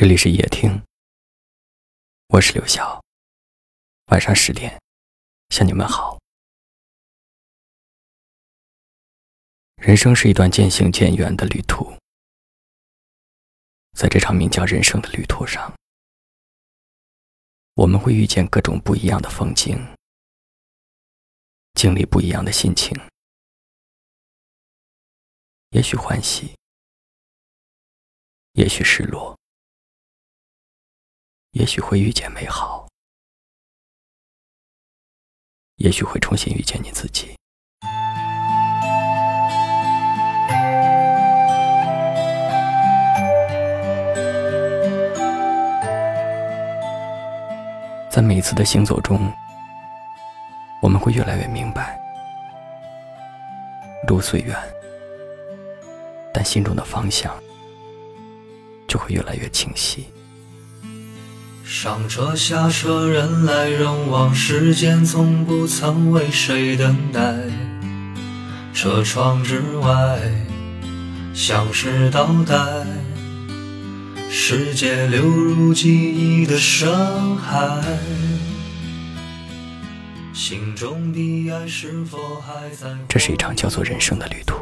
这里是夜听，我是刘晓。晚上十点，向你们好。人生是一段渐行渐远的旅途，在这场名叫人生的旅途上，我们会遇见各种不一样的风景，经历不一样的心情，也许欢喜，也许失落。也许会遇见美好，也许会重新遇见你自己。在每一次的行走中，我们会越来越明白，路虽远，但心中的方向就会越来越清晰。上车下车，人来人往，时间从不曾为谁等待。车窗之外，像是倒带，世界流入记忆的深海。心中的爱是否还在？这是一场叫做人生的旅途，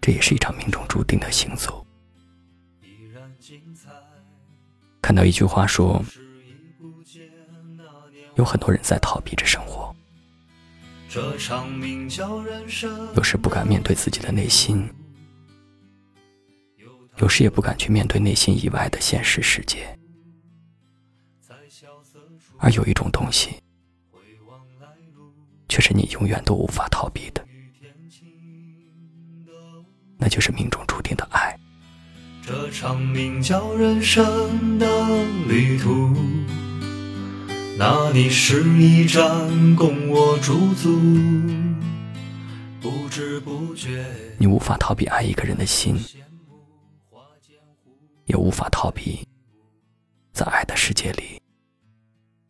这也是一场命中注定的行走。看到一句话说，有很多人在逃避着生活，有时不敢面对自己的内心，有时也不敢去面对内心以外的现实世界。而有一种东西，却是你永远都无法逃避的，那就是命中注定的爱。这场名叫人生的旅途，那里是一站供我驻足。不知不觉，你无法逃避爱一个人的心，也无法逃避在爱的世界里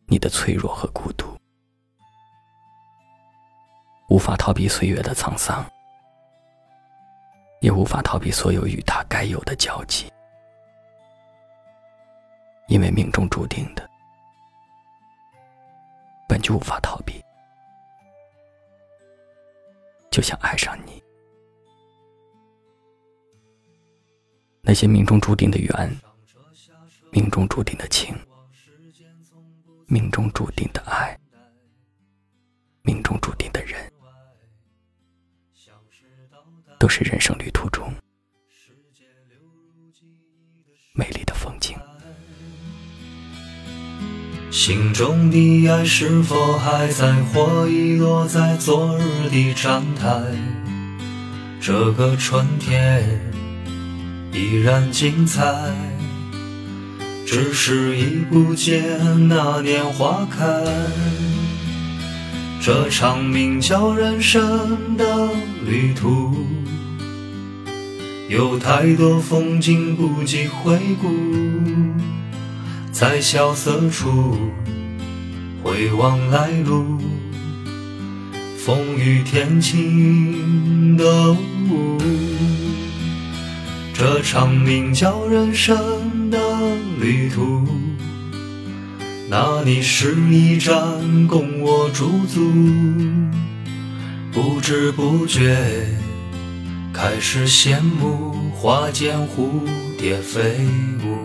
你的脆弱和孤独，无法逃避岁月的沧桑。也无法逃避所有与他该有的交集，因为命中注定的本就无法逃避。就像爱上你，那些命中注定的缘，命中注定的情，命中注定的爱，命中注定的人。都是人生旅美丽的风景。心中的爱是否还在，或遗落在昨日的站台？这个春天依然精彩，只是已不见那年花开。这场名叫人生的旅途。有太多风景不及回顾，在萧瑟处回望来路，风雨天晴的雾。这场名叫人生的旅途，那里是一站供我驻足，不知不觉。还是羡慕花间蝴蝶飞舞。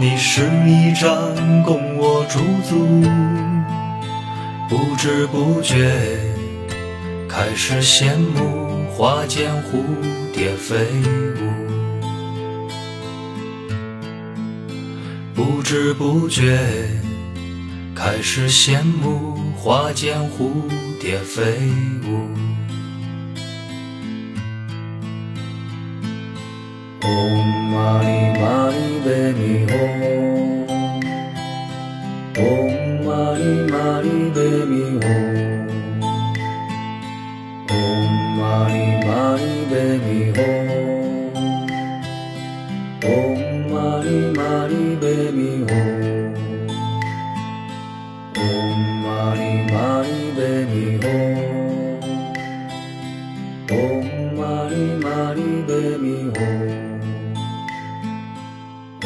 你是一站，供我驻足，不知不觉开始羡慕花间蝴蝶飞舞。不知不觉，开始羡慕花间蝴蝶飞舞。んまり丸紅ほほんまり丸紅ほ